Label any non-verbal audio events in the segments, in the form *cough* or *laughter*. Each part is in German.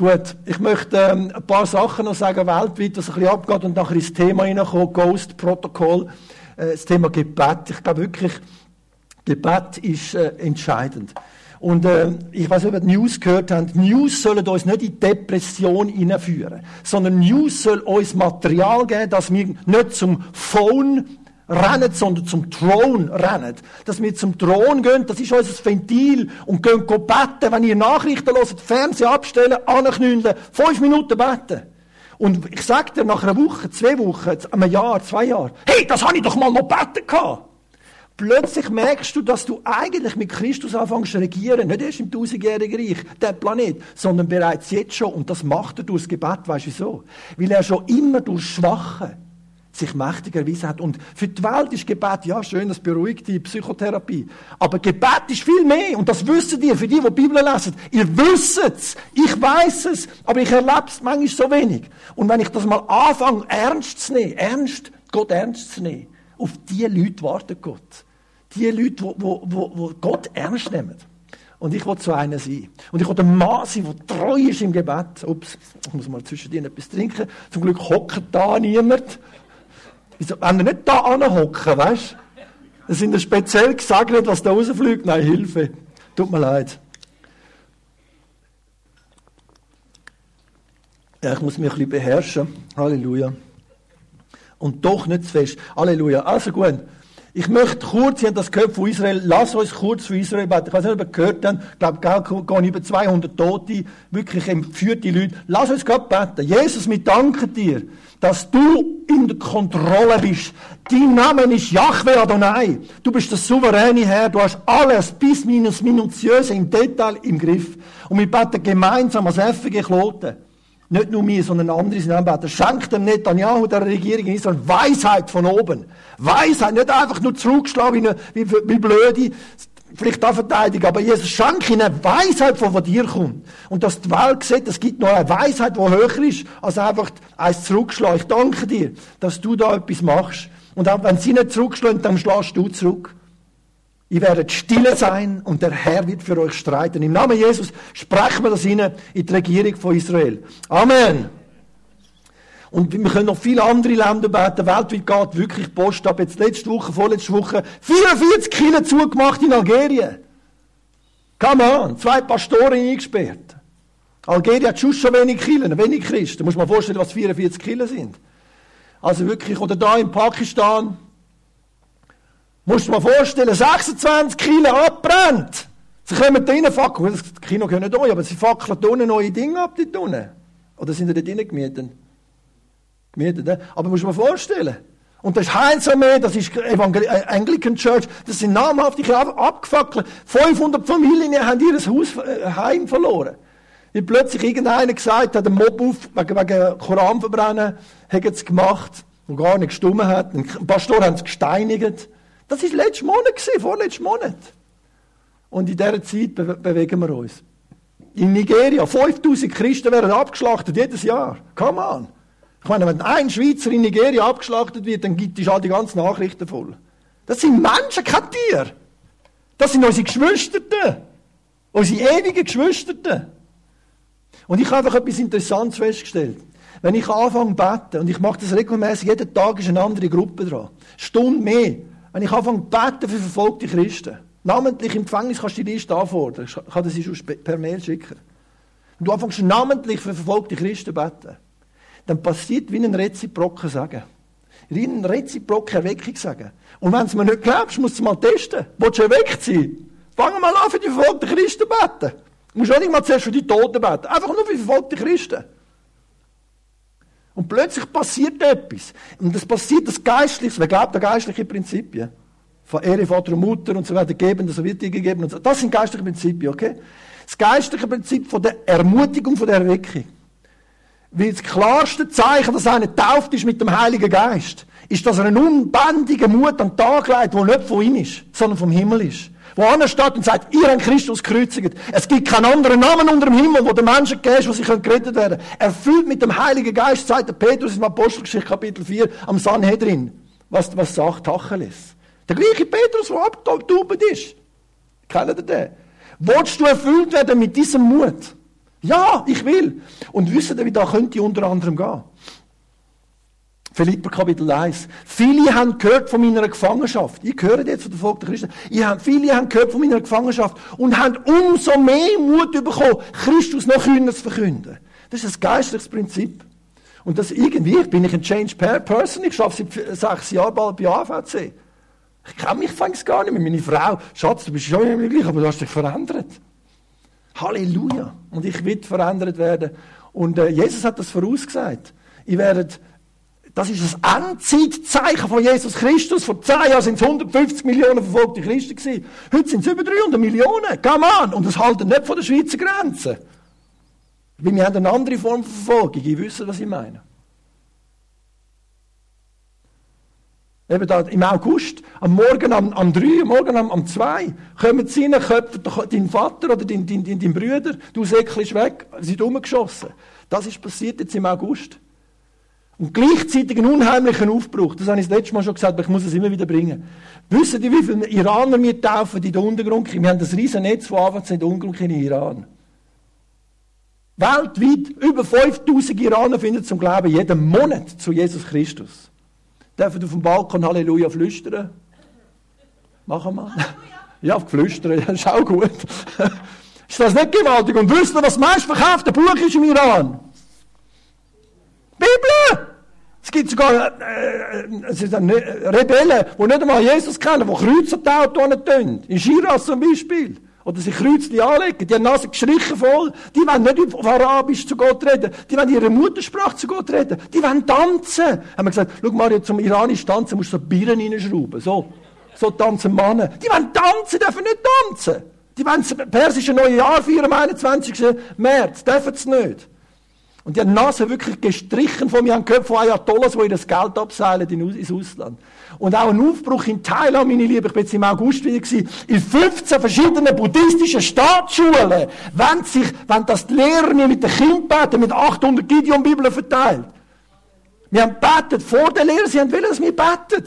Gut, ich möchte ähm, ein paar Sachen noch sagen, weltweit, was ein bisschen abgeht und nachher ins Thema hineinkommen, Ghost Protocol, äh, das Thema Gebet. Ich glaube wirklich, Gebet ist äh, entscheidend. Und äh, ich weiß nicht, ob ihr die News gehört habt. News sollen uns nicht in Depression hineinführen, sondern News soll uns Material geben, dass wir nicht zum Phone rennen, sondern zum Thron rennen. Dass wir zum Thron gehen, das ist unser Ventil und gehen beten, wenn ihr Nachrichten hört, Fernseher abstellen, anknüllen, fünf Minuten beten. Und ich sag dir, nach einer Woche, zwei Wochen, einem Jahr, zwei Jahren, hey, das habe ich doch mal noch beten gehabt. Plötzlich merkst du, dass du eigentlich mit Christus anfängst zu regieren, nicht erst im tausendjährigen Reich, der Planet, sondern bereits jetzt schon. Und das macht er durchs Gebet, weißt du wieso? Weil er schon immer durch Schwache sich mächtig erwiesen hat. Und für die Welt ist Gebet, ja schön, das beruhigt die Psychotherapie. Aber Gebet ist viel mehr. Und das wissen ihr, für die, die die Bibel lesen. Ihr wisst es. Ich weiß es. Aber ich erlebe es manchmal so wenig. Und wenn ich das mal anfange, ernst zu nehmen, ernst, Gott ernst zu nehmen, auf die Leute wartet Gott die Leute, die, die, Gott ernst nehmen. Und ich will so einer sein. Und ich will ein Mann sein, der treu ist im Gebet. Ups, ich muss mal zwischendrin etwas trinken. Zum Glück hockt da niemand. Wenn er nicht da anhocken, weißt? Das sind ja speziell gesegnet, was da rausfliegt. Nein, Hilfe. Tut mir leid. Ja, ich muss mich ein bisschen beherrschen. Halleluja. Und doch nicht zu fest. Halleluja. Also gut. Ich möchte kurz, ich habe das gehört von Israel, lass uns kurz für Israel beten. Ich weiß nicht, ob ihr gehört habt, ich glaube, gehen über 200 Tote, wirklich entführte Leute. Lass uns Gott beten. Jesus, wir danken dir, dass du in der Kontrolle bist. Dein Name ist Yahweh Adonai. Du bist der souveräne Herr. Du hast alles bis minus minutiös im Detail im Griff. Und wir beten gemeinsam als FG Kloten nicht nur mir, sondern andere sind anbeten. Schenkt dem Netanyahu, der Regierung in Israel, Weisheit von oben. Weisheit, nicht einfach nur zurückschlagen wie, wie, blöde, vielleicht auch verteidigen, aber Jesus schenkt ihnen Weisheit, von wo dir kommt. Und dass die Welt sieht, es gibt noch eine Weisheit, die höher ist, als einfach eins zurückschlagen. Ich danke dir, dass du da etwas machst. Und auch wenn sie nicht zurückschlagen, dann schlägst du zurück. Ihr werdet stille sein und der Herr wird für euch streiten. Im Namen Jesus sprechen wir das hinein in die Regierung von Israel. Amen. Und wir können noch viele andere Länder beten. Weltweit geht wirklich Post ab. Jetzt letzte Woche, vorletzte Woche, 44 Kilo zugemacht in Algerien. Come on, zwei Pastoren eingesperrt. Algerien hat schon schon wenig Kinder, wenig Christen. Muss man vorstellen, was 44 Kilo sind. Also wirklich, oder da in Pakistan, Musst du dir mal vorstellen, 26 Kilo abbrennt. Sie kommen da rein, fackeln. Das Kino gehört nicht euch, aber sie fackeln da unten neue Dinge ab, dort unten. Oder sind die dort drinnen gemietet? Gemietet, ne? Aber musst du dir mal vorstellen. Und das ist Heilsarmee, das ist Evangel äh, Anglican Church, das sind namhaftige abgefackelt. 500 Familien haben ihr Haus, äh, Heim verloren. Wie plötzlich irgendeiner gesagt hat, ein Mob auf, wegen, wegen Koran verbrennen, haben sie gemacht, wo gar nicht gestummen hat. Ein Pastor haben sie gesteinigt. Das ist letzten Monat vorletzten Monat. Und in dieser Zeit be bewegen wir uns. In Nigeria, 5000 Christen werden abgeschlachtet jedes Jahr. Come on. Ich meine, wenn ein Schweizer in Nigeria abgeschlachtet wird, dann gibt es all die ganzen Nachrichten voll. Das sind Menschen, kein Tier. Das sind unsere Geschwisterten. Unsere ewigen Geschwisterten. Und ich habe einfach etwas Interessantes festgestellt. Wenn ich anfange zu beten, und ich mache das regelmäßig, jeden Tag ist eine andere Gruppe dran. Stunde mehr. Wenn ich anfange zu beten für verfolgte Christen, namentlich im Gefängnis kannst du die Liste anfordern, ich kann das schon per Mail schicken. Wenn du anfängst namentlich für verfolgte Christen zu beten, dann passiert wie ein Reziproken sagen. Wie ein Reziproken Erweckung sagen. Und wenn du mir nicht glaubst, musst du es mal testen. Willst du erweckt sein? Fang mal an, für die verfolgten Christen zu beten. Du musst auch nicht mal zuerst für die Toten beten. Einfach nur für verfolgte Christen. Und plötzlich passiert etwas. Und das passiert das Geistliche, wer glaubt an geistliche Prinzipien? Von Ehre, Vater und Mutter und so weiter geben, so wird dir gegeben und so. Das sind geistliche Prinzipien, okay? Das geistliche Prinzip von der Ermutigung, von der Erweckung. Weil das klarste Zeichen, dass einer tauft ist mit dem Heiligen Geist, ist, dass er einen unbändigen Mut an den Tag legt, der nicht von ihm ist, sondern vom Himmel ist wo einer steht und sagt, ihr habt Christus gekreuzigt. Es gibt keinen anderen Namen unter dem Himmel, wo den Menschen gegeben ist, wo sie gerettet werden können. Erfüllt mit dem Heiligen Geist, sagt der Petrus im Apostelgeschichte Kapitel 4 am Sanhedrin. Was, was sagt Tacheles? Der gleiche Petrus, der abgetaubt ist. Kennt ihr den? Wolltest du erfüllt werden mit diesem Mut? Ja, ich will. Und wisst ihr, wie da könnte unter anderem gehen? Philipper Kapitel 1. Viele haben gehört von meiner Gefangenschaft. Ich höre jetzt von der Volk der Christen. Ich habe, viele haben gehört von meiner Gefangenschaft und haben umso mehr Mut bekommen, Christus noch zu verkünden. Das ist ein geistliches Prinzip. Und das irgendwie, bin ich ein Change Person, ich arbeite seit sechs Jahren bald bei AVC. Ich kenne mich fängs gar nicht mehr. Meine Frau, Schatz, du bist schon immer gleich, aber du hast dich verändert. Halleluja. Und ich will verändert werden. Und äh, Jesus hat das vorausgesagt. Ich werde, das ist das Endzeitzeichen von Jesus Christus. Vor zehn Jahren sind es 150 Millionen verfolgte Christen. Heute sind es über 300 Millionen. Come on. Und das halten nicht von der Schweizer Grenze. Weil wir haben eine andere Form von Verfolgung. Ich wüsste, was ich meine. Eben da im August, am Morgen am, am 3, am Morgen am, am 2, kommen sie rein, köpfen dein Vater oder dein, dein, dein, dein Brüder, du säckelst weg, sie sind umgeschossen. Das ist passiert jetzt im August. Und gleichzeitig einen unheimlichen Aufbruch. Das habe ich das letzte Mal schon gesagt, aber ich muss es immer wieder bringen. Wissen Sie, wie viele Iraner wir taufen in den Untergrund? Wir haben das riesen Netz von Anfang in den Untergrund in Iran. Weltweit über 5000 Iraner finden zum Glauben jeden Monat zu Jesus Christus. Dürfen auf dem Balkon Halleluja flüstern? Machen wir. Ja, flüstern, das ist auch gut. *laughs* ist das nicht gewaltig? Und wisst ihr, was das meistverkaufte Buch ist im Iran? Bibel! Es gibt sogar äh, äh Rebellen, die nicht einmal Jesus kennen, die Kreuzer die tun. In Shiraz zum Beispiel. Oder sich Kreuzchen anlegen. Die haben Nase gestrichen voll. Die wollen nicht auf Arabisch zu Gott reden. Die wollen ihre Muttersprache zu Gott reden. Die wollen tanzen. Haben wir gesagt, schau Mario, zum iranisch tanzen musst du so Birnen reinschrauben. So. So tanzen Männer. Die wollen tanzen, dürfen nicht tanzen. Die wollen das persische neue Jahr feiern am 21. März. Dürfen sie nicht. Und die haben die Nase wirklich gestrichen von mir, haben gehört von Ayatollahs, die ihr das Geld abseilen ins Ausland. Und auch ein Aufbruch in Thailand, meine Liebe, ich bin jetzt im August wieder gewesen, in 15 verschiedenen buddhistischen Staatsschulen, wenn sich, wenn das die Lehrer mir mit den Kindern beten, mit 800 Gideon-Bibeln verteilt. Wir haben betet vor den Lehrern, sie haben wollen, dass wir beten.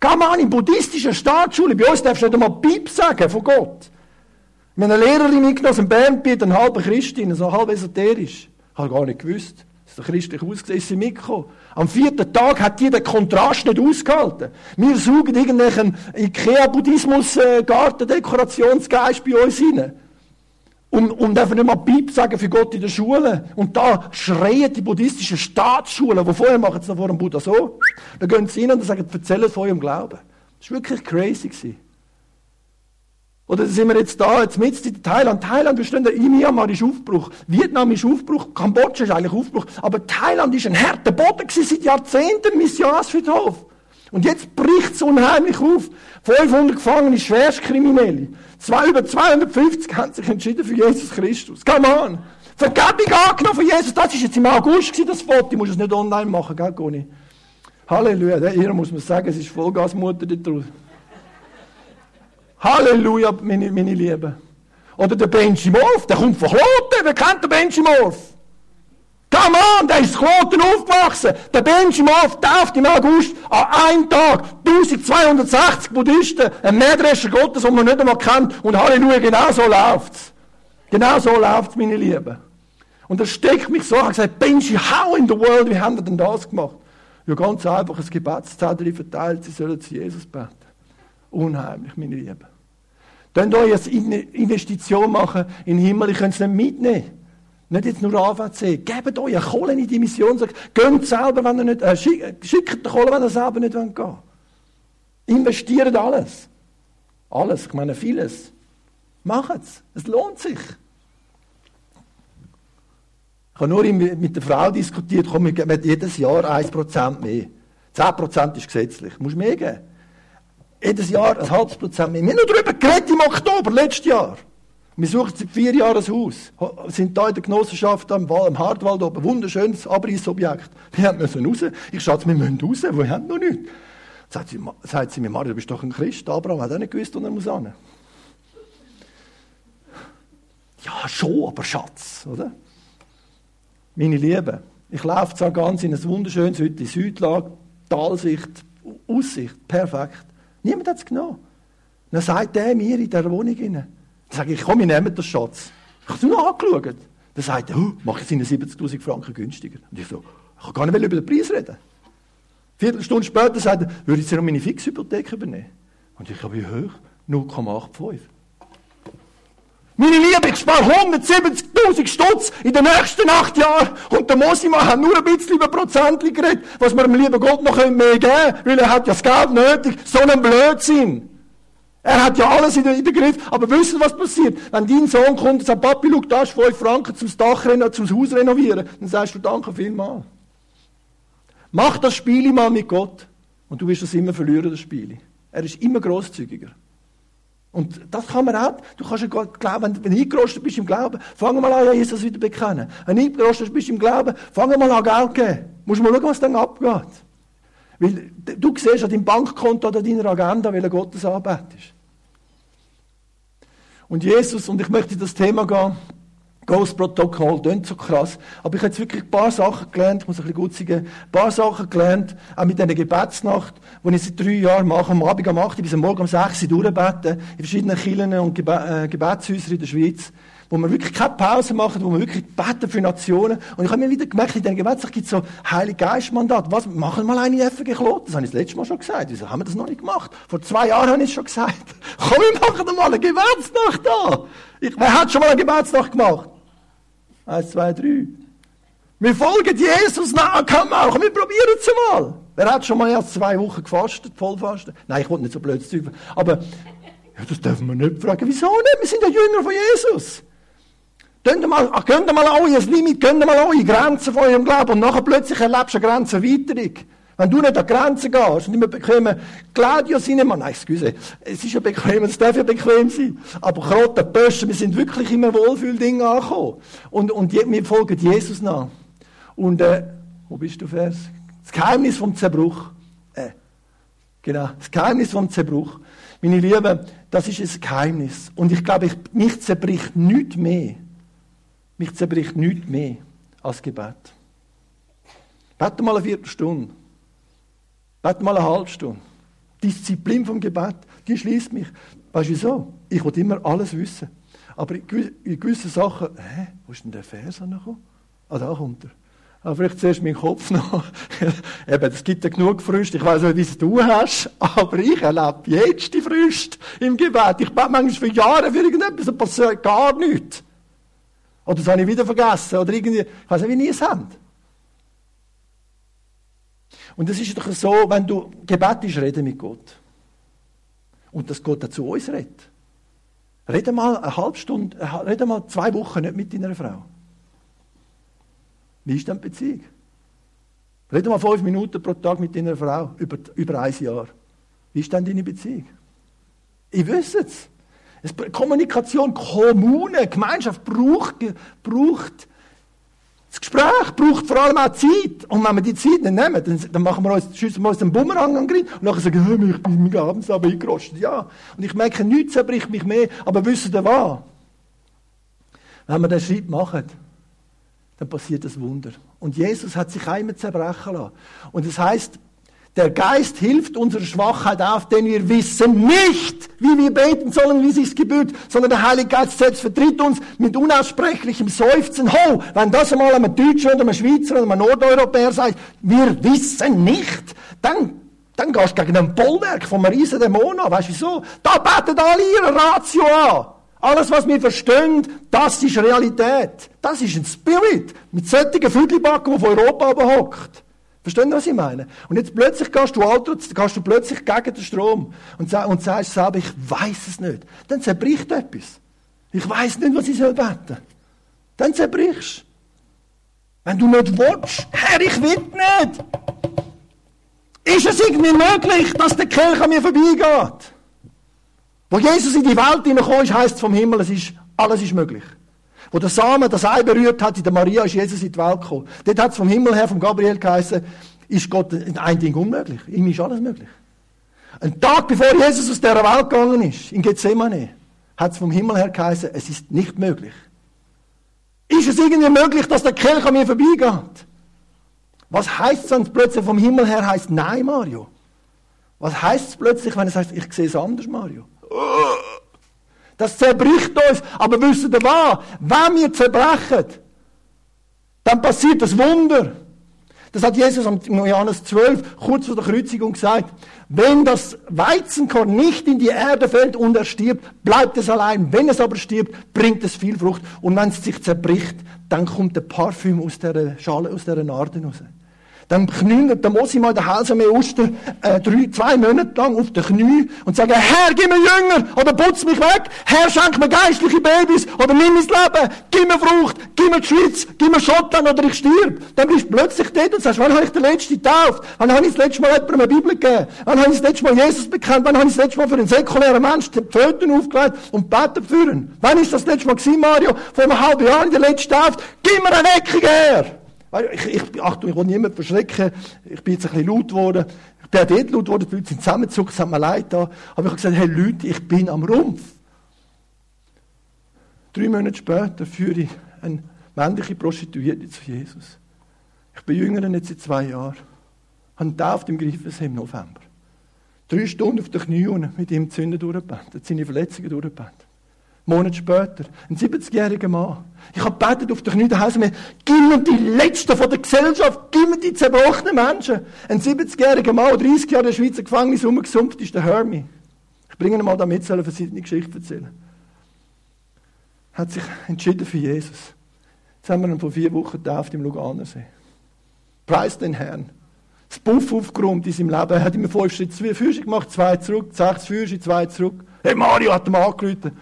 Geh mal an, in buddhistischen Staatsschulen, bei uns darfst du nicht einmal Bib sagen von Gott. Wir haben eine Lehrerin mitgenommen aus dem Bernbiet, eine halbe Christin, so halb esoterisch. Habe gar nicht gewusst. Das ist christlich ausgesehen, ist mitgekommen. Am vierten Tag hat die den Kontrast nicht ausgehalten. Wir suchen irgendeinen Ikea-Buddhismus-Gartendekorationsgeist bei uns rein. Und, und einfach nicht mal Piep sagen für Gott in der Schule. Und da schreien die buddhistischen Staatsschulen, wo vorher machen sie noch vor dem Buddha so. Da gehen sie hin und sagen, erzählen von eurem Glauben. Das war wirklich crazy. Gewesen. Oder sind wir jetzt da, jetzt mit in Thailand. Thailand, wir stehen da, in Myanmar ist Aufbruch. Vietnam ist Aufbruch. Kambodscha ist eigentlich Aufbruch. Aber Thailand ist ein harter Boden gewesen, seit Jahrzehnten, Missionsfriedhof. Und jetzt bricht es unheimlich auf. 500 Gefangene, Schwerstkriminelle. Zwei, über 250 haben sich entschieden für Jesus Christus. Come on! Vergebung angenommen von Jesus. Das ist jetzt im August gewesen, das Foto. Du musst es nicht online machen, gell, Goni? Halleluja. Der ihr muss man sagen, es ist Vollgasmutter da draußen. Halleluja, meine, meine Lieben. Oder der Benji Morf, der kommt von Kloten. Wer kennt den Benji Morf? Come on, der ist Kloten aufgewachsen. Der Benji Morf tauft im August an einem Tag 1260 Buddhisten, ein Mähdrescher Gottes, den man nicht einmal kennt. Und Halleluja, genau so läuft's. Genau so läuft's, meine Lieben. Und das steckt mich so, ich habe gesagt, Benji, how in the world, wie haben wir denn das gemacht? Ja, ganz einfach, ein Gebetszettel verteilt, sie sollen zu Jesus beten. Unheimlich, meine Lieben. Könnt euch eine Investition machen in den Himmel, ich könnt es nicht mitnehmen. Nicht jetzt nur AVC. Gebt euch eine Kohle in die Mission. Sagt, geht selber, wenn ihr nicht, äh, schickt, schickt die Kohle, wenn ihr selber nicht gehen wollt. Investiert alles. Alles, ich meine vieles. Macht es. Es lohnt sich. Ich habe nur mit der Frau diskutiert, komm, wir geben jedes Jahr 1% mehr. 10% ist gesetzlich. Du musst mehr geben jedes Jahr ein halbes Prozent mehr. Wir haben nur darüber geredet im Oktober, letztes Jahr. Wir suchen seit vier Jahren ein Haus. Wir sind hier in der Genossenschaft am, Hartwald oben. Wunderschönes Abrissobjekt. Wir müssen raus. Ich schaue, wir müssen raus. Wir haben noch nichts. Sagt sie, sagt sie mir, Mario, du bist doch ein Christ. Abraham hat auch nicht gewusst, wo er muss hin. Ja, schon, aber Schatz, oder? Meine Lieben, ich laufe zwar ganz in ein wunderschönes Hütte, Südlage, Talsicht, Aussicht, perfekt. Niemand hat es genommen. Dann sagt er mir in der Wohnung rein. Dann sage ich, komm, ich nehme den Schatz. Ich habe nur angeschaut. Dann sagt er, mache ich seine 70.000 Franken günstiger. Und ich so, ich kann gar nicht über den Preis reden. Viertelstunde später sagt er, würde ich jetzt noch meine Fixhypothek übernehmen? Und ich habe, wie hoch? 0,85. Meine Liebe, ich spare 170.000 Stutz in den nächsten acht Jahren. Und der Mosima hat nur ein bisschen über Prozentli geredet, was wir dem lieben Gott noch mehr geben können, weil er hat ja das Geld nötig. So ein Blödsinn. Er hat ja alles in den, Griff. Aber wissen was passiert? Wenn dein Sohn kommt und sagt, Papi, schau, da ist 5 Franken zum Dach, zum Haus renovieren, dann sagst du Danke vielmal. Mach das Spiel mal mit Gott. Und du wirst das immer verlieren, das Spiel. Er ist immer großzügiger. Und das kann man auch. Du kannst ja glauben, wenn, du eingerostet bist im Glauben, fang mal an, Jesus wieder bekennen. Wenn du eingerostet bist im Glauben, fang mal an, Geld geben. Musst mal schauen, was dann abgeht. Weil du siehst an deinem Bankkonto oder deiner Agenda, welcher Gottes anbetest. Und Jesus, und ich möchte das Thema gehen, Ghost-Protokoll, klingt so krass. Aber ich habe jetzt wirklich ein paar Sachen gelernt, ich muss ein bisschen gut sagen, ein paar Sachen gelernt, auch mit dieser Gebetsnacht, die ich seit drei Jahren mache, am Abend um 8 Uhr bis am Morgen um 6 Uhr durchbeten, in verschiedenen Kirchen und Gebe äh, Gebetshäusern in der Schweiz, wo wir wirklich keine Pause machen, wo wir wirklich beten für Nationen. Und ich habe mir wieder gemerkt, in diesen Gebetsnacht gibt es so Heilige Geist-Mandat. Was, machen wir mal eine FG Klot? Das habe ich das letzte Mal schon gesagt. Wieso haben wir das noch nicht gemacht? Vor zwei Jahren habe ich es schon gesagt. *laughs* Komm, wir machen mal eine Gebetsnacht da. Ich, wer hat schon mal eine Gebetsnacht gemacht? Eins, zwei, drei. Wir folgen Jesus nach, komm auch, wir probieren es mal. Wer hat schon mal erst zwei Wochen gefastet, vollfastet? Nein, ich wollte nicht so blöd sein. Aber, ja, das dürfen wir nicht fragen. Wieso nicht? Wir sind ja Jünger von Jesus. Gönnt mal, ach, gönnt mal euer Limit, gönnt mal eure Grenzen von eurem Glauben und nachher plötzlich erlebst du eine Grenzenerweiterung. Wenn du nicht an die Grenzen gehst und immer bequem Claudio Cinemann, nein, excuse, es ist ja bequem, es darf ja bequem sein, aber der Böschen, wir sind wirklich immer Wohlfühlding angekommen. Und, und wir folgen Jesus nach. Und, äh, wo bist du, Vers? Das Geheimnis vom Zerbruch. Äh, genau, das Geheimnis vom Zerbruch. Meine Lieben, das ist ein Geheimnis. Und ich glaube, ich, mich zerbricht nichts mehr. Mich zerbricht nichts mehr als Gebet. Bete mal eine Viertelstunde. Bete mal eine halbe Stunde. Disziplin vom Gebet, die schließt mich. Weißt du wieso? Ich will immer alles wissen. Aber in gewissen Sachen, hä, wo ist denn der Vers angekommen? Ah, da kommt er. Aber vielleicht zuerst meinen Kopf *laughs* noch. Eben, es gibt ja genug Früchte. Ich weiß nicht, wie es du hast, aber ich erlebe jetzt die Früchte im Gebet. Ich bete manchmal für Jahre für irgendetwas, und passiert gar nichts. Oder das habe ich wieder vergessen. Oder irgendwie, ich weiß nicht, wie ihr es habt. Und das ist doch so, wenn du Gebet ist, reden mit Gott. Und dass Gott zu uns redet. Rede mal eine halbe Stunde, rede mal zwei Wochen nicht mit deiner Frau. Wie ist denn die Beziehung? Rede mal fünf Minuten pro Tag mit deiner Frau über, über ein Jahr. Wie ist denn deine Beziehung? Ich wüsste es. Kommunikation, Kommune, Gemeinschaft braucht, braucht das Gespräch braucht vor allem auch Zeit. Und wenn wir die Zeit nicht nehmen, dann, dann machen wir uns, schiessen wir uns den Bumerang an den und nachher sagen, wir, ich bin abends aber eingerostet. Ja. Und ich merke, nichts zerbricht mich mehr, aber wissen ihr was? Wenn wir den Schritt machen, dann passiert das Wunder. Und Jesus hat sich einmal zerbrechen lassen. Und das heißt, der Geist hilft unserer Schwachheit auf, denn wir wissen nicht, wie wir beten sollen, wie sich's gebührt, sondern der Heilige Geist selbst vertritt uns mit unaussprechlichem Seufzen. Ho, wenn das einmal einem Deutschen oder einem Schweizer oder einem Nordeuropäer sagt, wir wissen nicht, dann, dann gehst du gegen ein Bollwerk vom riesen Dämon an. Weißt du wieso? Da beten alle ihre Ratio an. Alles, was wir verstehen, das ist Realität. Das ist ein Spirit. Mit solchen Viertelbacken, die von Europa hockt. Verstehen Sie, was ich meine? Und jetzt plötzlich gehst du, Alter, gehst du plötzlich gegen den Strom und, und sagst selber, ich weiß es nicht. Dann zerbricht etwas. Ich weiß nicht, was ich soll beten. Dann zerbrichst Wenn du nicht willst, Herr, ich will nicht. Ist es irgendwie möglich, dass der Kelch an mir vorbeigeht? Wo Jesus in die Welt hineingekommen ist, heisst es vom Himmel, es ist, alles ist möglich. Wo der Samen das Ei berührt hat, in der Maria ist Jesus in die Welt gekommen. Dort hat es vom Himmel her, vom Gabriel geheißen, ist Gott ein Ding unmöglich. Ihm ist alles möglich. Ein Tag bevor Jesus aus dieser Welt gegangen ist, in Gethsemane, hat es vom Himmel her geheißen, es ist nicht möglich. Ist es irgendwie möglich, dass der Kelch an mir vorbeigeht? Was heißt es, wenn es plötzlich vom Himmel her heißt, nein, Mario? Was heißt es plötzlich, wenn es heißt, ich sehe es anders, Mario? Das zerbricht uns. Aber wisst ihr was? Wenn wir zerbrechen, dann passiert das Wunder. Das hat Jesus im Johannes 12 kurz vor der Kreuzigung gesagt. Wenn das Weizenkorn nicht in die Erde fällt und er stirbt, bleibt es allein. Wenn es aber stirbt, bringt es viel Frucht. Und wenn es sich zerbricht, dann kommt der Parfüm aus der Schale, aus der Narde raus. Dann knien der Mosi mal den Hals am Oster äh, drei, zwei Monate lang auf den Knie und sagen, Herr, gib mir Jünger oder putz mich weg. Herr, schenk mir geistliche Babys oder nimm mein Leben. Gib mir Frucht, gib mir die Schweiz, gib mir Schottland oder ich stirb. Dann bist du plötzlich dort und sagst, wann habe ich den letzten getauft? Wann habe ich das letzte Mal jemandem eine Bibel gegeben? Wann habe ich das letzte Mal Jesus bekannt? Wann habe ich das letzte Mal für einen säkulären Menschen die Pfoten aufgelegt und beten führen? Wann ist das letzte Mal gewesen, Mario? Vor einem halben Jahr in der letzten Tauft? Gib mir eine Eckung her! Ich, ich, Achtung, ich will niemanden verschrecken. Ich bin jetzt ein bisschen laut geworden. Ich bin auch dort laut geworden, die Leute sind zusammengezuckt, es hat mir leid da. Aber ich habe gesagt, hey Leute, ich bin am Rumpf. Drei Monate später führe ich eine männliche Prostituierte zu Jesus. Ich bin jünger jetzt seit zwei Jahren. Ich habe getauft im Greifensee im November. Drei Stunden auf den Knien mit ihm Zünden durchgebetet, seine Verletzungen durchgebetet. Monat später, ein 70-jähriger Mann. Ich habe betet auf der Knie, da heisst mir, gib mir die Letzten von der Gesellschaft, gib mir die zerbrochenen Menschen. Ein 70-jähriger Mann, der 30 Jahre in der Schweizer Gefängnis rumgesumpft ist, der Hermie. Ich bringe ihn mal da mit, soll verschiedene Geschichten erzählen. Hat sich entschieden für Jesus. Jetzt haben wir ihn vor vier Wochen getauft im Luganersee. Preis den Herrn. Das Buff aufgeräumt in seinem Leben. Er hat immer fünf Schritte Füße gemacht, zwei zurück, sechs Füße, zwei zurück. Hey Mario hat ihm angerufen.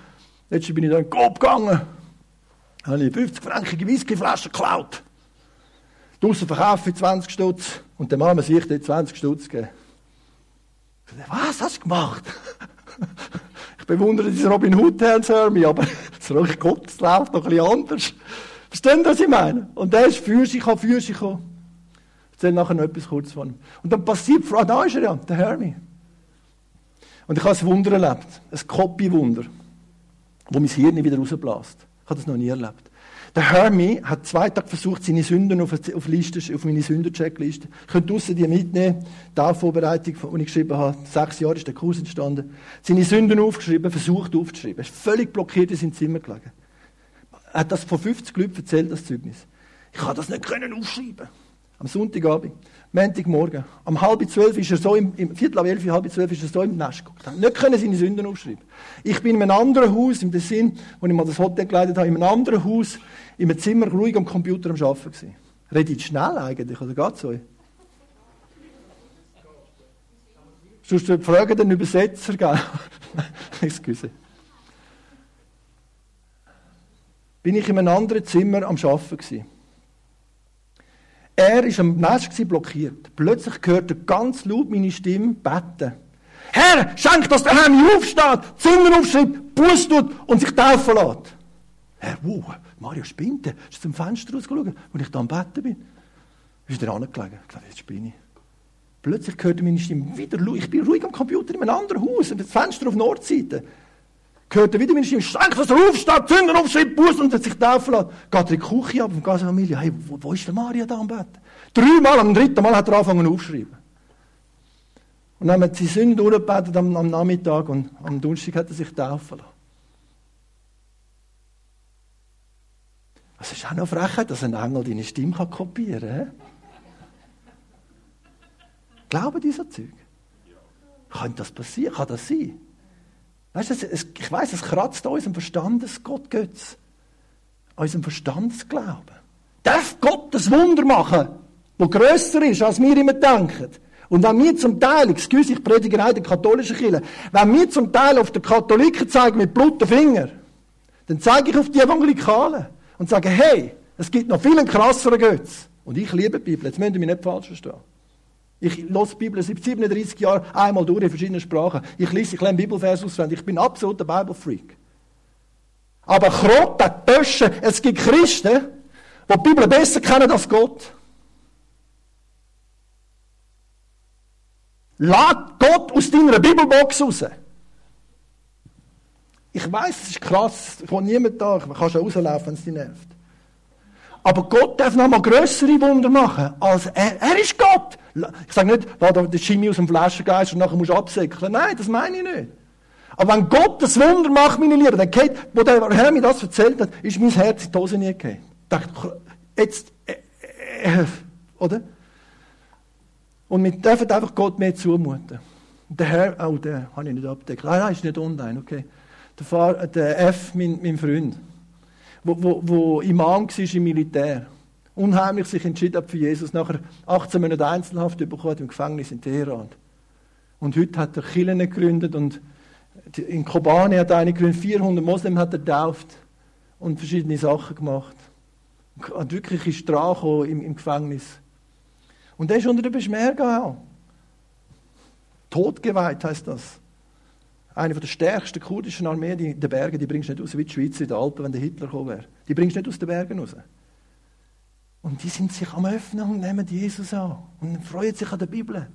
Letztens bin ich da in den Coop gegangen. Habe ich 50 frankige Whiskyflaschen geklaut. Draussen verkauft für 20 Stutz. Und der Mann sich dort 20 Stutz gegeben. Was hast du gemacht? ich bewundere dieses Robin Hood Herrn Sermi, aber *laughs* das Reich Gottes läuft noch ein bisschen anders. Verstehen Sie, was ich meine? Und der ist für sich gekommen, für sich gekommen. Ich erzähle nachher noch etwas kurz von ihm. Und dann passiert, ah, da ist er ja, der Hermi. Und ich habe ein Wunder erlebt. Ein Copy-Wunder wo mein Hirn wieder rausbläst. Ich habe das noch nie erlebt. Der Hermie hat zwei Tage versucht, seine Sünden auf, auf, Liste, auf meine Sündencheckliste. Ich könnte draussen die mitnehmen. Die Vorbereitung, die ich geschrieben habe. Sechs Jahre ist der Kurs entstanden. Seine Sünden aufgeschrieben, versucht aufzuschreiben. Er ist völlig blockiert in seinem Zimmer gelegen. Er hat das vor 50 Leuten erzählt, das Zeugnis. Ich habe das nicht können aufschreiben. Am Sonntagabend. Montagmorgen. Um halb zwölf ist er so im, im Viertel ab elf, halb zwölf ist er so im Nest geguckt. Nicht können seine Sünden aufschreiben. Ich bin in einem anderen Haus, im Tessin, wo ich mal das Hotel geleitet habe, in einem anderen Haus, in einem Zimmer ruhig am Computer am Arbeiten gewesen. Redet schnell eigentlich, oder geht's euch? Sonst fragen den Übersetzer, gell? *laughs* Excuse. Bin ich in einem anderen Zimmer am Arbeiten gewesen. Er war am Nest blockiert. Plötzlich hört er ganz laut meine Stimme beten. Herr, schenk, dass der Herr mich aufsteht, Zungen aufschreibt, Buß tut und sich taufen lässt. Herr, wow, Mario spinnt. Ist zum Fenster rausgeschaut, wo ich da am Betten bin. Ist er angelegen. Ich glaube, jetzt spinne ich. Plötzlich hört er meine Stimme wieder. Ich bin ruhig am Computer in einem anderen Haus, das Fenster auf Nordseite hört er wieder meine Stimme, schenk, dass er aufsteht, Zünder aufschreibt, Buß und sich taufen lässt. Geht er in die Küche ab und geht Familie, hey, wo, wo ist der Maria da am Bett? Dreimal, am dritten Mal hat er angefangen aufzuschreiben. Und dann wir die Sünden durchgebetet am, am, Nachmittag und am Donnerstag hat er sich taufen lassen. Es ist auch noch Frechheit, dass ein Engel deine Stimme kopieren kann. Glauben dieser Zeug? Kann das passieren? Kann das sein? Weißt du, ich weiß, es kratzt an unserem Verstandesgott, Götz. An unserem Verstandesglauben. Darf Gott das Wunder machen, wo grösser ist, als wir immer denken? Und wenn wir zum Teil, excuse, ich predige in der katholischen Kirche, wenn wir zum Teil auf die Katholiken zeigen mit blutigen Fingern, dann zeige ich auf die Evangelikalen und sage, hey, es gibt noch viel krassere Götze. Und ich liebe die Bibel, jetzt müsst ihr mich nicht falsch verstehen. Ich lese die Bibel seit 37 Jahren einmal durch in verschiedenen Sprachen. Ich lese, ich lerne Bibelvers auswendig. Ich bin absoluter Bible-Freak. Aber Krotte, Töschen, es gibt Christen, die die Bibel besser kennen als Gott. Lad Gott aus deiner Bibelbox raus. Ich weiß, es ist krass, will niemand da, man kann schon rauslaufen, wenn es dich nervt. Aber Gott darf noch mal grössere Wunder machen als er. Er ist Gott. Ich sage nicht, da der Chemie aus dem Flaschengeist und nachher musst du absäckeln. Nein, das meine ich nicht. Aber wenn Gott das Wunder macht, meine Lieben, dann geht, wo der Herr mir das erzählt hat, ist mein Herz in die Hose nie. Ich dachte, jetzt, äh, äh, oder? Und wir dürfen einfach Gott mehr zumuten. Der Herr, oh, der habe ich nicht abgedeckt. Nein, nein, ist nicht online, okay. Der, Fahr, der F, mein, mein Freund, wo, wo, wo Imam war im Militär, unheimlich sich entschieden hat für Jesus, nachher 18 Monate Einzelhaft bekommen im Gefängnis in Teheran. Und heute hat er Kirchen gegründet und in Kobane hat er eine gegründet, 400 Moslem hat er getauft und verschiedene Sachen gemacht. Hat wirklich in Strache im, im Gefängnis. Und er ist unter der Beschmerge auch. Todgeweiht heißt das. Eine der stärksten kurdischen Armeen in den Bergen, die bringst du nicht raus, wie die Schweiz in den Alpen, wenn der Hitler gekommen wäre. Die bringst du nicht aus den Bergen raus. Und die sind sich am Öffnen und nehmen Jesus an und freuen sich an der Bibel.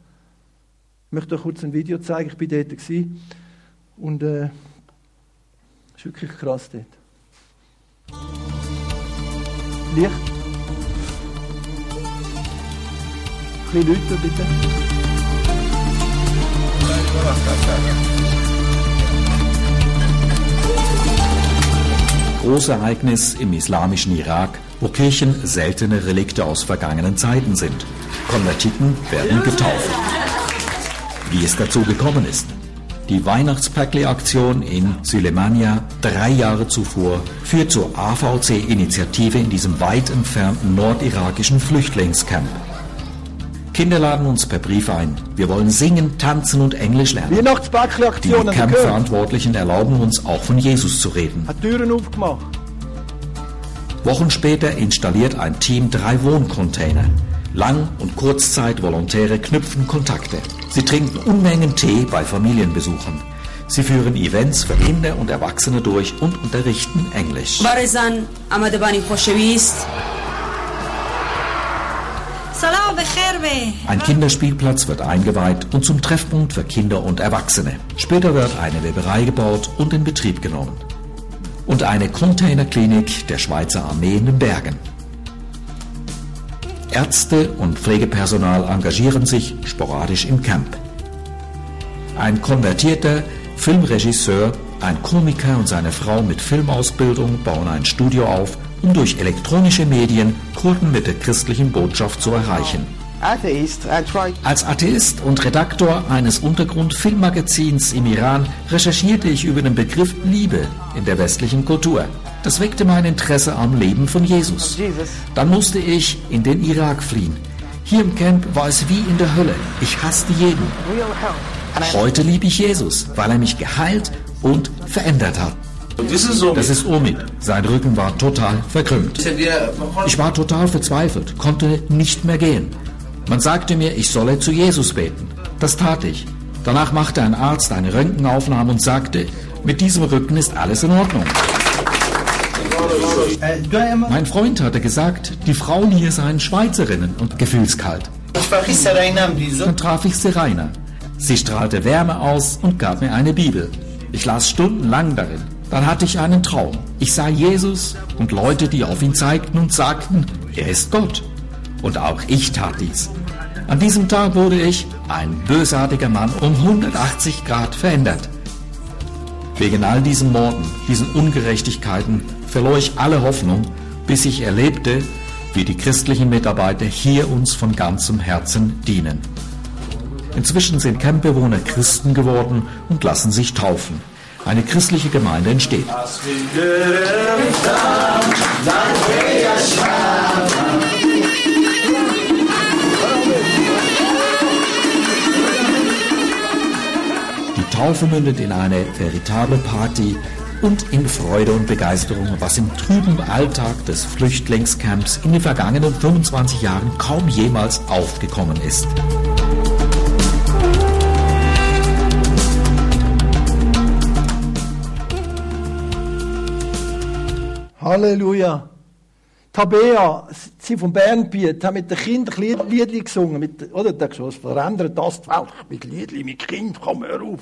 Ich möchte euch kurz ein Video zeigen, ich war dort gewesen. und äh, es ist wirklich krass dort. Licht. Ein bisschen Leute bitte. Großereignis im islamischen Irak, wo Kirchen seltene Relikte aus vergangenen Zeiten sind. Konvertiten werden getauft. Wie es dazu gekommen ist. Die Weihnachtspäckle-Aktion in Sülemania drei Jahre zuvor führt zur AVC-Initiative in diesem weit entfernten nordirakischen Flüchtlingscamp. Kinder laden uns per Brief ein. Wir wollen singen, tanzen und Englisch lernen. Die Campverantwortlichen erlauben uns auch von Jesus zu reden. Hat Türen aufgemacht. Wochen später installiert ein Team drei Wohncontainer. Lang- und Kurzzeit-Volontäre knüpfen Kontakte. Sie trinken Unmengen Tee bei Familienbesuchen. Sie führen Events für Kinder und Erwachsene durch und unterrichten Englisch. Ein Kinderspielplatz wird eingeweiht und zum Treffpunkt für Kinder und Erwachsene. Später wird eine Weberei gebaut und in Betrieb genommen. Und eine Containerklinik der Schweizer Armee in den Bergen. Ärzte und Pflegepersonal engagieren sich sporadisch im Camp. Ein konvertierter Filmregisseur, ein Komiker und seine Frau mit Filmausbildung bauen ein Studio auf, um durch elektronische Medien Kurden mit der christlichen Botschaft zu erreichen. Als Atheist und Redaktor eines Untergrund-Filmmagazins im Iran recherchierte ich über den Begriff Liebe in der westlichen Kultur. Das weckte mein Interesse am Leben von Jesus. Dann musste ich in den Irak fliehen. Hier im Camp war es wie in der Hölle. Ich hasste jeden. Heute liebe ich Jesus, weil er mich geheilt und verändert hat. Das ist Omid. Sein Rücken war total verkrümmt. Ich war total verzweifelt, konnte nicht mehr gehen. Man sagte mir, ich solle zu Jesus beten. Das tat ich. Danach machte ein Arzt eine Röntgenaufnahme und sagte, mit diesem Rücken ist alles in Ordnung. Mein Freund hatte gesagt, die Frauen hier seien Schweizerinnen und gefühlskalt. Dann traf ich Serena. Sie strahlte Wärme aus und gab mir eine Bibel. Ich las stundenlang darin. Dann hatte ich einen Traum. Ich sah Jesus und Leute, die auf ihn zeigten und sagten, er ist Gott. Und auch ich tat dies. An diesem Tag wurde ich, ein bösartiger Mann, um 180 Grad verändert. Wegen all diesen Morden, diesen Ungerechtigkeiten verlor ich alle Hoffnung, bis ich erlebte, wie die christlichen Mitarbeiter hier uns von ganzem Herzen dienen. Inzwischen sind Campbewohner Christen geworden und lassen sich taufen. Eine christliche Gemeinde entsteht. Die Taufe mündet in eine veritable Party und in Freude und Begeisterung, was im trüben Alltag des Flüchtlingscamps in den vergangenen 25 Jahren kaum jemals aufgekommen ist. Halleluja. Tabea, sie von Bernbiet, hat mit den Kindern Lied, Liedli gesungen. Mit, oder, der gesagt, was verändert das die Welt? Mit Liedli, mit Kind, komm, hör auf.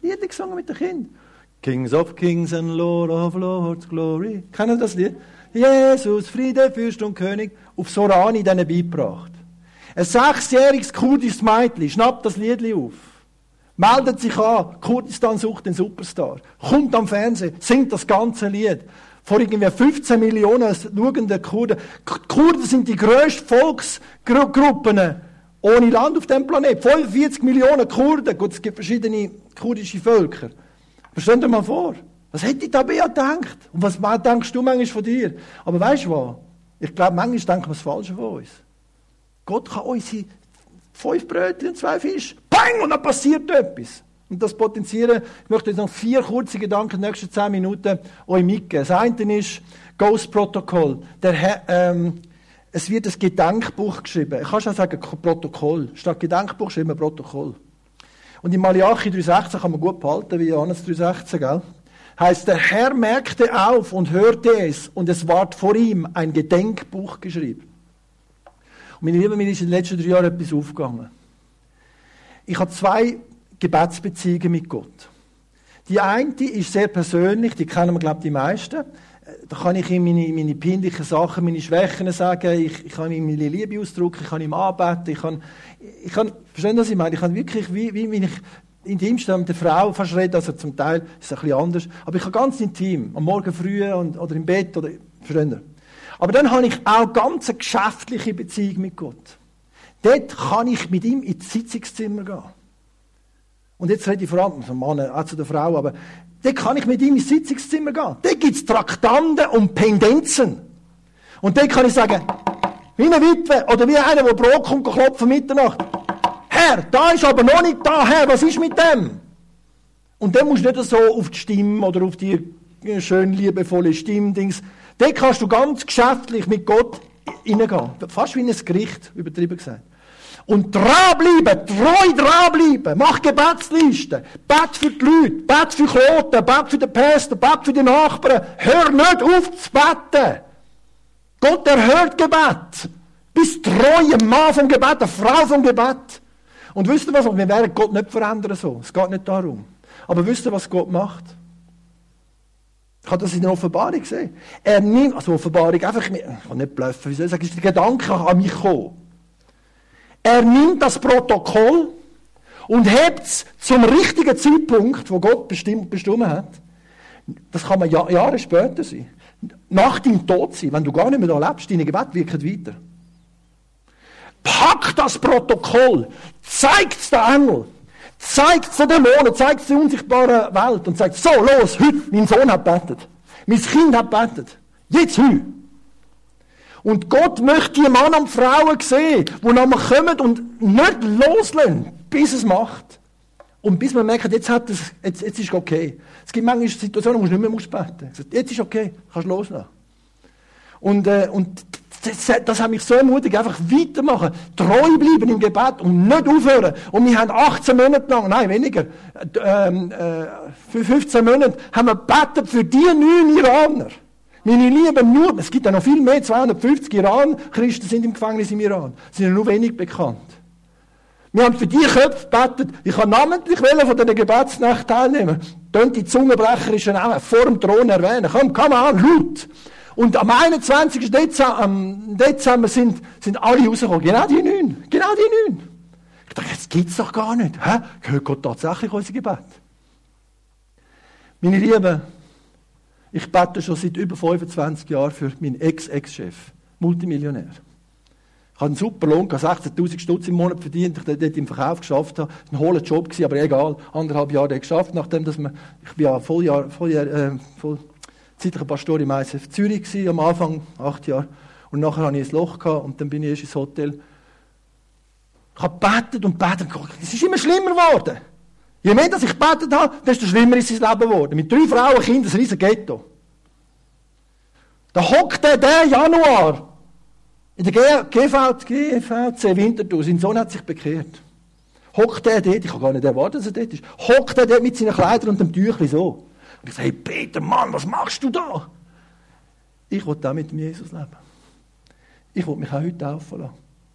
Liedli gesungen mit den Kindern. Kings of Kings and Lord of Lords, Glory. Kennen Sie das Lied? Jesus, Friede, Fürst und König, auf Sorani denen beigebracht. Ein sechsjähriges kurdisches Mädchen schnappt das Liedli auf. meldet sich an, Kurdistan sucht den Superstar, kommt am Fernsehen, singt das ganze Lied. Vor irgendwie 15 Millionen schauenden Kurden. Kurden sind die grössten Volksgruppen ohne Land auf dem Planeten. 45 Millionen Kurden. Gut, es gibt verschiedene kurdische Völker. Aber stell dir mal vor, was hätte Tabea gedacht? Und was denkst du manchmal von dir? Aber weißt du was? Ich glaube, manchmal denken wir das Falsche von uns. Gott kann unsere fünf Brötchen und zwei Fische, bang, und dann passiert etwas. Und das potenzieren, ich möchte jetzt noch vier kurze Gedanken in den nächsten zehn Minuten euch mitgeben. Das eine ist Ghost Protocol. Der, ähm, es wird ein Gedenkbuch geschrieben. Ich kann schon sagen Protokoll. Statt Gedenkbuch schreiben wir Protokoll. Und in Malachi 3,16 kann man gut behalten, wie Johannes 3,16, gell? Heißt, der Herr merkte auf und hörte es, und es ward vor ihm ein Gedenkbuch geschrieben. Und meine Lieben, mir ist in den letzten drei Jahren etwas aufgegangen. Ich habe zwei Gebetsbeziehungen mit Gott. Die eine ist sehr persönlich, die kennen wir, glaube ich, die meisten. Da kann ich ihm meine, meine peinlichen Sachen, meine Schwächen sagen, ich, ich kann ihm meine Liebe ausdrücken, ich kann ihm anbeten, ich kann, ich kann, verstehen was ich meine? Ich kann wirklich, wie, wie wenn ich intimst mit der Frau fast reden, also zum Teil ist es ein bisschen anders, aber ich kann ganz intim, am Morgen früh und, oder im Bett, oder, verstehen Sie? Aber dann habe ich auch ganz eine geschäftliche Beziehung mit Gott. Dort kann ich mit ihm ins Sitzungszimmer gehen. Und jetzt rede ich vor allem vom Mann, auch zu der Frau, aber dort kann ich mit ihm ins Sitzungszimmer gehen. Dort gibt es Traktanten und Pendenzen. Und dort kann ich sagen, wie eine Witwe oder wie einer, der Brot kommt, klopfen Mitternacht. Herr, da ist aber noch nicht da, Herr, was ist mit dem? Und dann musst du nicht so auf die Stimme oder auf die schön liebevolle Stimmdings. Dort kannst du ganz geschäftlich mit Gott hineingehen. Fast wie in ein Gericht, übertrieben gesagt. Und dranbleiben, treu dranbleiben. Mach Gebetslisten. Bet für die Leute, bet für Kloten, bet für den Pastor, bet für die Nachbarn. Hör nicht auf zu beten. Gott erhört Gebet. Bist treu, ein Mann vom Gebet, eine Frau vom Gebet. Und wisst ihr was? Wir werden Gott nicht verändern so. Es geht nicht darum. Aber wisst ihr, was Gott macht? Ich habe das in der Offenbarung gesehen. Er nimmt, also Offenbarung, einfach, ich kann nicht bluffen, wie soll ich sagen, ist der Gedanke an mich gekommen. Er nimmt das Protokoll und hebt es zum richtigen Zeitpunkt, wo Gott bestimmt, bestimmt hat. Das kann man Jahre später sein. Nach deinem Tod sein, wenn du gar nicht mehr da lebst, deine Gebet wirken weiter. Pack das Protokoll, zeigt es der Engel, zeigt es den Dämonen, zeigt es der unsichtbaren Welt und sagt, so, los, heute, mein Sohn hat betet, mein Kind hat betet, jetzt heute. Und Gott möchte die Mann und Frauen sehen, die nachher kommen und nicht loslassen, bis es macht. Und bis man merkt, jetzt, hat es, jetzt, jetzt ist es okay. Es gibt manchmal Situationen, wo du nicht mehr musst beten musst. Jetzt ist es okay, kannst loslassen. Und, äh, und das, das hat mich so ermutigt, einfach weitermachen, treu bleiben im Gebet und nicht aufhören. Und wir haben 18 Monate lang, nein, weniger, ähm, äh, für 15 Monate haben wir gebetet für die neun Iraner. Meine Lieben, nur, es gibt ja noch viel mehr, 250 Iran-Christen sind im Gefängnis im Iran. Sie sind nur wenig bekannt. Wir haben für die Köpfe gebetet. Ich kann namentlich von dieser Gebetsnacht teilnehmen. Tönt die zungenbrecherischen Namen vor dem Thron erwähnen. Komm, komm an, laut. Und am 21. Dezember, sind, sind alle rausgekommen. Genau die neun. Genau die neun. Ich dachte, das gibt's doch gar nicht. Hä? Hört Gott tatsächlich unser Gebet? Meine Lieben, ich bete schon seit über 25 Jahren für meinen Ex-Ex-Chef, Multimillionär. Ich habe einen super Lohn, 16.000 Stutz im Monat verdient, ich dort im Verkauf geschafft habe. Ein hoher Job aber egal. Anderthalb Jahre geschafft, nachdem, dass man, ich bin ja Volljahr, Volljahr, äh, vollzeitlicher Pastor im ISF Zürich gewesen, am Anfang, acht Jahre. Und nachher hatte ich ein Loch gehabt, und dann bin ich erst ins Hotel. Ich habe gebetet und gebetet. Es ist immer schlimmer geworden. Je mehr dass ich gebetet habe, desto schlimmer ist sein Leben geworden. Mit drei Frauen, Kindern, ein riesiges Ghetto. Da hockt er der Januar in der GV, GVC Winterthur. Sein Sohn hat sich bekehrt. Hockt er dort, ich habe gar nicht erwartet, dass er dort ist, hockt er dort mit seinen Kleidern und dem Tüchli so. Und ich sage, hey Peter, Mann, was machst du da? Ich will da mit Jesus leben. Ich will mich auch heute taufen lassen.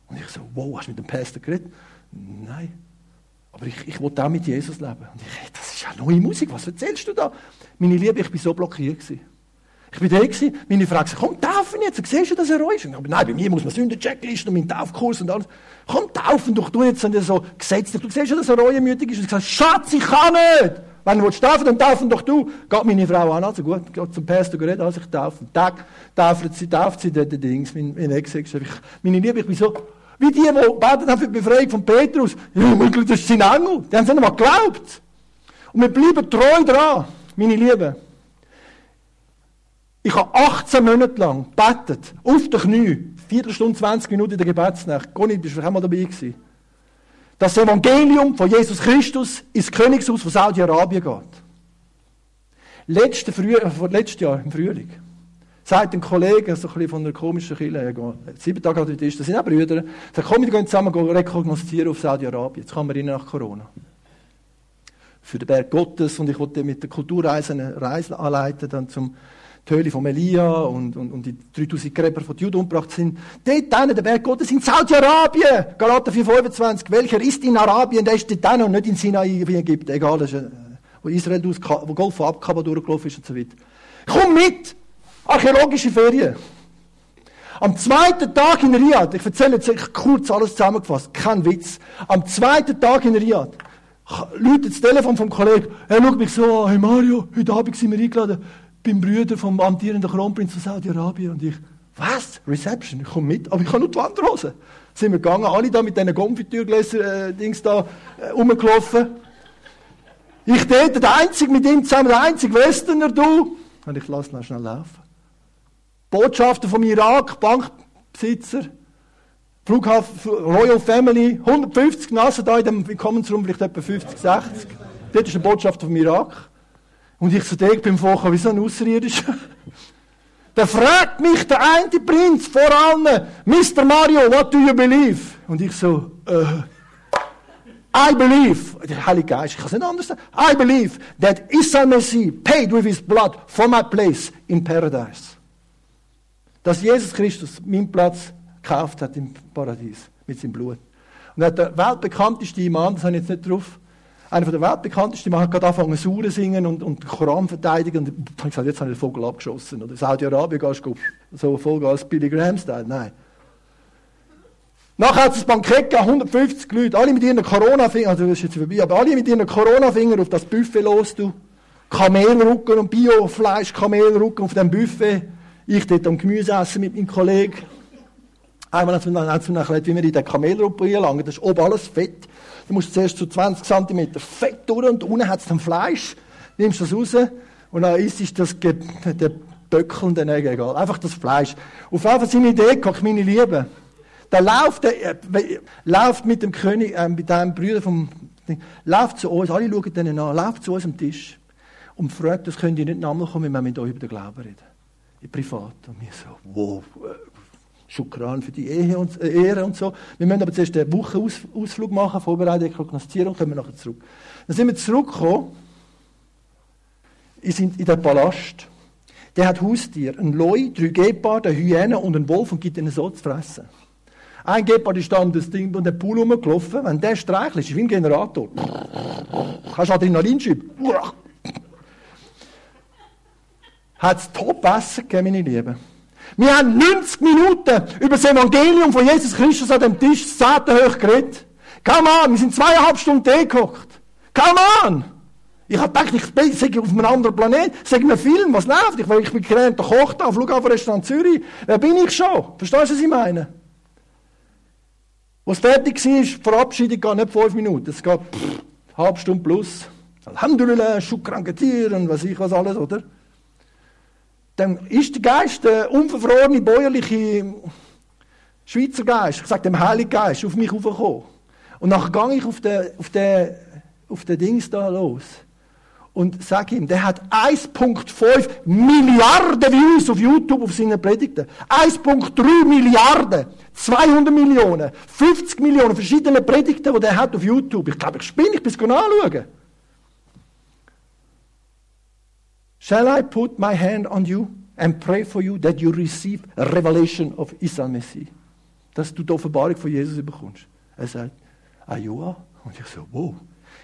Und ich so, wow, hast du mit dem Pastor geredet? Nein. Aber ich, ich will auch mit Jesus leben. Und ich, hey, das ist ja neue Musik, was erzählst du da? Meine Liebe, ich war so blockiert. Gewesen. Ich bin da gewesen, meine Frau gesagt, komm, taufen jetzt, siehst du, dass er ist? Aber nein, bei mir muss man Sünden-Checklisten und meinen Taufkurs und alles. Komm, taufen doch du jetzt so gesetzlich. Du siehst ja, dass er reuemütig ist. Und ich sage, Schatz, ich kann nicht! Wenn du taufen dann taufen doch du. Geht meine Frau an, also gut, geht zum Pastor geredet, also ich taufe. Tag, tauft sie, tauft sie dort Dings, mein, mein Ex ich, meine Liebe, ich bin so, wie die, die beten haben für die Befreiung von Petrus. Ja, das ist sein Engel. Die haben es nicht mal geglaubt. Und wir bleiben treu dran, meine Liebe. Ich habe 18 Monate lang gebetet, auf den Knie, Viertelstunde, 20 Minuten in der Gebetsnacht. Conny, bist du auch mal dabei gewesen? Das Evangelium von Jesus Christus ins Königshaus von Saudi-Arabien geht. Letzte Früh, äh, letztes Jahr, im Frühling, sagt ein Kollege, so ein bisschen von einer komischen Kirche, sieben Tage Adventisten, das sind auch Brüder, sagt, komm, wir gehen zusammen rekognoszieren auf Saudi-Arabien. Jetzt kommen wir rein nach Corona. Für den Berg Gottes und ich wollte mit der Kulturreise eine Reise anleiten, dann zum die Höhle von Elia und, und, und die 3000 Gräber von Juden umgebracht sind. Dort hinten, der Berg Gottes in Saudi-Arabien. Galater 4,25. Welcher ist in Arabien? Der ist dort und nicht in Sinai wie Ägypten. Egal, das ist, äh, wo Israel durch, wo Golf von Abkaba durchgelaufen ist und so weiter. Komm mit! Archäologische Ferien. Am zweiten Tag in Riyadh, ich erzähle jetzt kurz alles zusammengefasst, kein Witz. Am zweiten Tag in Riyadh, läutet das Telefon vom Kollegen, er schaut mich so an, hey Mario, heute Abend sind wir eingeladen, beim Brüder vom amtierenden Kronprinz von Saudi-Arabien. Und ich, was? Reception? Ich komme mit, aber ich habe nur die Wanderhose. Sind wir gegangen, alle da mit diesen Konfitürgläser-Dings äh, da äh, rumgelaufen. Ich dort, der Einzige mit ihm zusammen, der einzige Westerner, du. Und ich lasse ihn schnell laufen. Botschafter vom Irak, Bankbesitzer, Flughafen, Royal Family, 150 Nasen da in dem Willkommensraum, vielleicht etwa 50, 60. Dort ist der Botschafter vom Irak. Und ich so denke beim Vorkommen, wie so ein Außerirdischer. *laughs* Da fragt mich der eine Prinz vor allen, Mr. Mario, what do you believe? Und ich so, uh, I believe, der Heilige Geist, ich kann es nicht anders sagen, I believe that Isa Messi paid with his blood for my place in paradise. Dass Jesus Christus meinen Platz gekauft hat im Paradies mit seinem Blut. Und er hat der weltbekannteste Imam, das habe ich jetzt nicht drauf, einer der weltbekanntesten, man hat gerade angefangen Suren singen und, und Koran verteidigen. Und dann habe ich gesagt, jetzt habe ich den Vogel abgeschossen. Oder Saudi-Arabien gehst du so Vogel als Billy Graham-Style. Nein. Nachher hat es ein Bankett gegeben, 150 Leute, alle mit ihren Corona-Fingern, also das ist jetzt vorbei, aber alle mit ihren Corona-Fingern auf das Buffet los, du. Kamelrücken und Biofleisch, Kamelrücken auf dem Buffet. Ich dort am Gemüse essen mit meinem Kollegen. Einmal hat es mir erklärt, wie wir in den Kamelrücken einlangen. Das ist oben alles Fett. Du musst zuerst so 20 cm Fett durch und unten hat es dann Fleisch. Nimmst das raus und dann isst das der Böckel dann egal. Einfach das Fleisch. Auf jeden Fall sind wir gehabt, meine Lieben. Da läuft, der, äh, läuft mit dem König, äh, mit einem Brüder vom, läuft zu uns, alle schauen denen an, läuft zu uns am Tisch und fragt, das könnt ihr nicht nachkommen, wenn wir mit euch über den Glauben reden. In privat. Und wir so, wow, Schukran für die Ehe und, äh, Ehre und so. Wir müssen aber zuerst einen Wochenausflug machen, Vorbereitung, Prognostieren und kommen nachher zurück. Dann sind wir zurückgekommen, sind in den Palast. Der hat Haustier, ein Loi, drei Gepard, eine Hyäne und einen Wolf und gibt ihnen so zu fressen. Ein Gepard ist dann das Ding um den Pool rumgelaufen. Wenn der streichelt, ist wie ein Generator. Kannst Adrenalin schieben. Hat es Top-Essen gegeben, meine Lieben. Wir haben 90 Minuten über das Evangelium von Jesus Christus an dem Tisch Satan hoch geredet. Come on, wir sind zweieinhalb Stunden gekocht. Come on! Ich habe gedacht, ich sei auf einem anderen Planet, sag mir Film, was läuft? Ich, ich bin gelernter Koch da, Flughafen Restaurant Zürich. Wer bin ich schon? Verstehst du, was ich meine? Was fertig war, ist, Verabschiedung geht nicht fünf Minuten. Es geht pff, halbe Stunde plus. Alhamdulillah, Schukran und was ich was alles, oder? Dann ist der Geist, der unverfrorene, bäuerliche Schweizer Geist, ich sage dem Heiligen Geist, auf mich aufgekommen. Und nachher gehe ich auf den, auf den, auf den Dings da los und sage ihm, der hat 1,5 Milliarden Views auf YouTube auf seinen Predigten. 1,3 Milliarden. 200 Millionen. 50 Millionen verschiedene Predigten, die der hat auf YouTube. Ich glaube, ich spinne, ich bin es anschauen. Shall I put my hand on you and pray for you that you receive a revelation of Isa Messi? Dass du die Offenbarung von Jesus bekommst. Er sagt, Ayua. Und ich so, wow.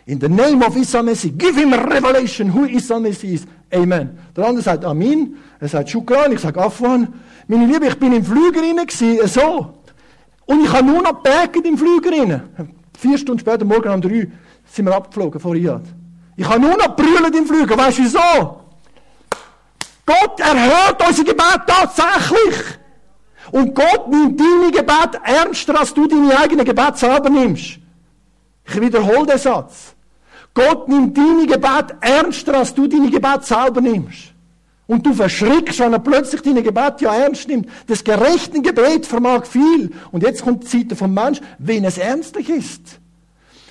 In the name of Isa Messi, give him a revelation who Isa Messi is. Amen. Der andere sagt Amin. Er sagt Shukran. Ich sage Afwan. Meine Liebe, ich bin im Flüger rein, gewesen, so. Und ich habe nur noch gepägt im Flüger rein. Vier Stunden später, morgen um drei, sind wir abgeflogen vor Riyadh. Ich habe nur noch brüllt im Flüger. Weißt du wieso? Gott erhört unser Gebet tatsächlich. Und Gott nimmt deine Gebet ernster, als du deine eigenen Gebet selber nimmst. Ich wiederhole den Satz. Gott nimmt deine Gebet ernster, als du deine Gebet selber nimmst. Und du verschrickst, wenn er plötzlich deine Gebet ja ernst nimmt. Das gerechte Gebet vermag viel. Und jetzt kommt die Zeit vom Mensch, wenn es ernstlich ist.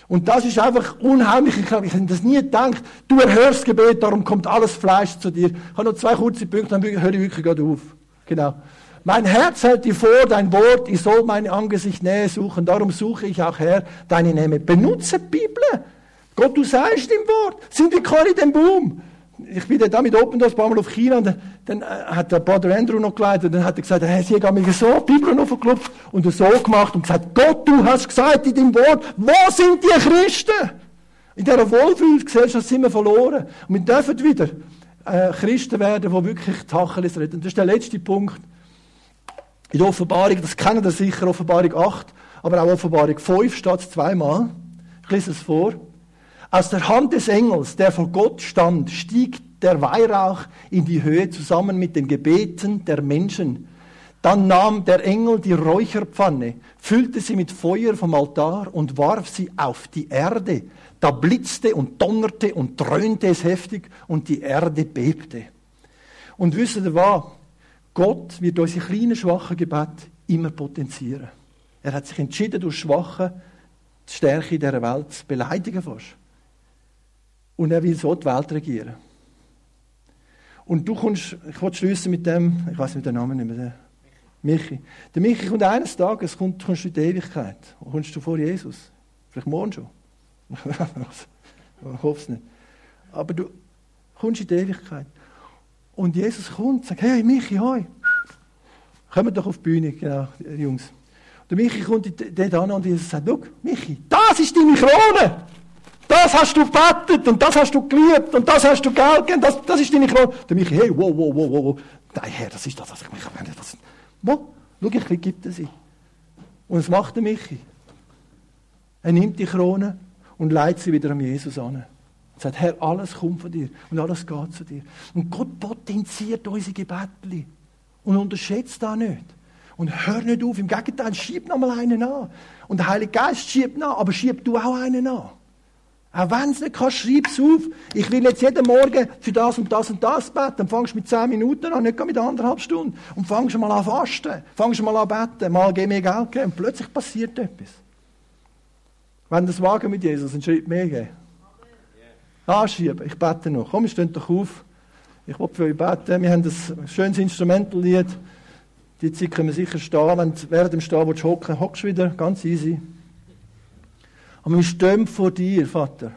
Und das ist einfach unheimlich. Ich habe das nie gedacht. Du erhörst Gebet, darum kommt alles Fleisch zu dir. Ich habe noch zwei kurze Punkte, dann höre ich wirklich gerade auf. Genau. Mein Herz hält dir vor, dein Wort, ich soll mein Angesicht näher suchen. Darum suche ich auch, Herr, deine Nähe. Benutze die Bibel. Gott, du sagst im Wort. Sind wir gerade in dem Boom? Ich bin dann mit Open Doors ein paar Mal auf China und dann, dann äh, hat der Brother Andrew noch geleitet und dann hat er gesagt, hey, sie haben mir so die Bibel noch verklopft und so gemacht und gesagt, Gott, du hast gesagt in deinem Wort, wo sind die Christen? In dieser Wohlfühlgesellschaft sind wir verloren. Und wir dürfen wieder äh, Christen werden, die wirklich Tacheles reden. Das ist der letzte Punkt. In der Offenbarung, das kennen ihr sicher, Offenbarung 8, aber auch Offenbarung 5 steht es zweimal. Ich lese es vor. Aus der Hand des Engels, der vor Gott stand, stieg der Weihrauch in die Höhe zusammen mit den Gebeten der Menschen. Dann nahm der Engel die Räucherpfanne, füllte sie mit Feuer vom Altar und warf sie auf die Erde. Da blitzte und donnerte und dröhnte es heftig und die Erde bebte. Und wisst ihr was? Gott wird unsere kleinen, schwachen Gebete immer potenzieren. Er hat sich entschieden, durch Schwache die Stärke dieser Welt zu beleidigen fast. Und er will so die Welt regieren. Und du kommst, ich will schließen mit dem, ich weiß nicht den Namen nicht mehr, der Michi. Der Michi kommt eines Tages, kommt, kommst du in die Ewigkeit. Kommst du vor Jesus. Vielleicht morgen schon. ich *laughs* hoffe es nicht. Aber du kommst in die Ewigkeit. Und Jesus kommt und sagt, hey Michi, hoi. Kommt doch auf die Bühne, genau, Jungs. Der Michi kommt dort an und Jesus sagt, schau, Michi, das ist deine Krone. Das hast du gebetet und das hast du geliebt und das hast du Geld gegeben, das, das ist deine Krone. Der Michi, hey, wow, wow, wow, wow. Nein, Herr, das ist das, was ich mich. Das, wo? Schau, ich gibt er sie. Und was macht der Michi? Er nimmt die Krone und leitet sie wieder an Jesus an. Und sagt, Herr, alles kommt von dir und alles geht zu dir. Und Gott potenziert unsere Gebete und unterschätzt das nicht. Und hör nicht auf, im Gegenteil, schieb noch mal einen an. Und der Heilige Geist schiebt nach, aber schieb du auch einen an. Auch wenn es nicht kannst, schreib es auf. Ich will jetzt jeden Morgen für das und das und das beten. Dann fangst du mit zehn Minuten an, nicht mit anderthalb Stunden. Und fangst mal an fasten. Fangst mal an beten. Mal geh mir Geld geben. Und plötzlich passiert etwas. Wenn das wagen mit Jesus, einen Schritt mehr geben. Anschieben. Ich bete noch. Komm, stehen doch auf. Ich will für euch beten. Wir haben ein schönes Instrumentallied. Die Zeit können wir sicher stehen. Wenn du während dem Stehen hocken hockst du wieder. Ganz easy. Aber wir stehen vor dir, Vater.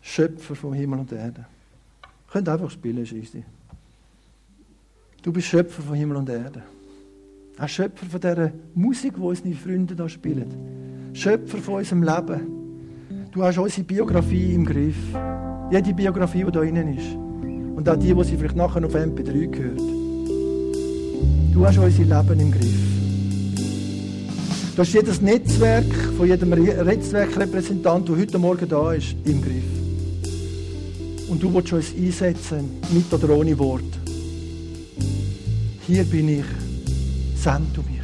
Schöpfer vom Himmel und Erde. Könnt einfach spielen, Scheisse. Du bist Schöpfer von Himmel und Erde. Auch Schöpfer von dieser Musik, die unsere Freunde da spielen. Schöpfer von unserem Leben. Du hast unsere Biografie im Griff. Jede Biografie, die da drinnen ist. Und auch die, die sie vielleicht nachher auf MP3 gehört. Du hast unser Leben im Griff. Du hast jedes Netzwerk von jedem Netzwerkrepräsentant, der heute Morgen da ist, im Griff. Und du willst uns einsetzen, mit oder ohne Wort. Hier bin ich. Send du mich.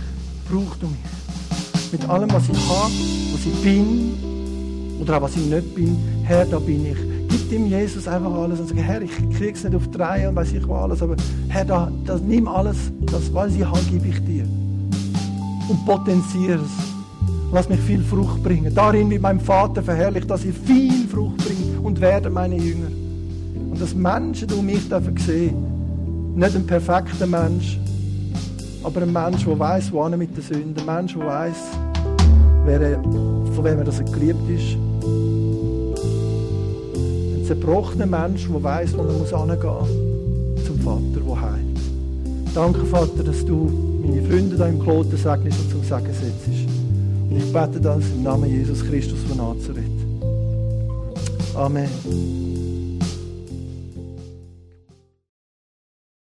Brauch du mich. Mit allem, was ich habe, was ich bin oder auch was ich nicht bin. Herr, da bin ich. Gib dem Jesus einfach alles und sag, Herr, ich krieg's nicht auf drei und weiß ich was alles, aber Herr, da, da, nimm alles, das, was ich habe, gebe ich dir und potenziere es. Lass mich viel Frucht bringen. Darin mit meinem Vater verherrlicht, dass ich viel Frucht bringe und werde meine Jünger. Und dass Menschen um mich dürfen sehen. Nicht ein perfekter Mensch, aber ein Mensch, der weiß, wo er mit der Sünde, ein Mensch, der weiß, von wem er das geliebt ist. Ein zerbrochener Mensch, der weiß, wo er muss hingehen zum Vater, der heilt. Danke, Vater, dass du meine Freunde da im Kloster segnest und zum Segen setzt. Und ich bete das im Namen Jesus Christus von Nazareth. Amen.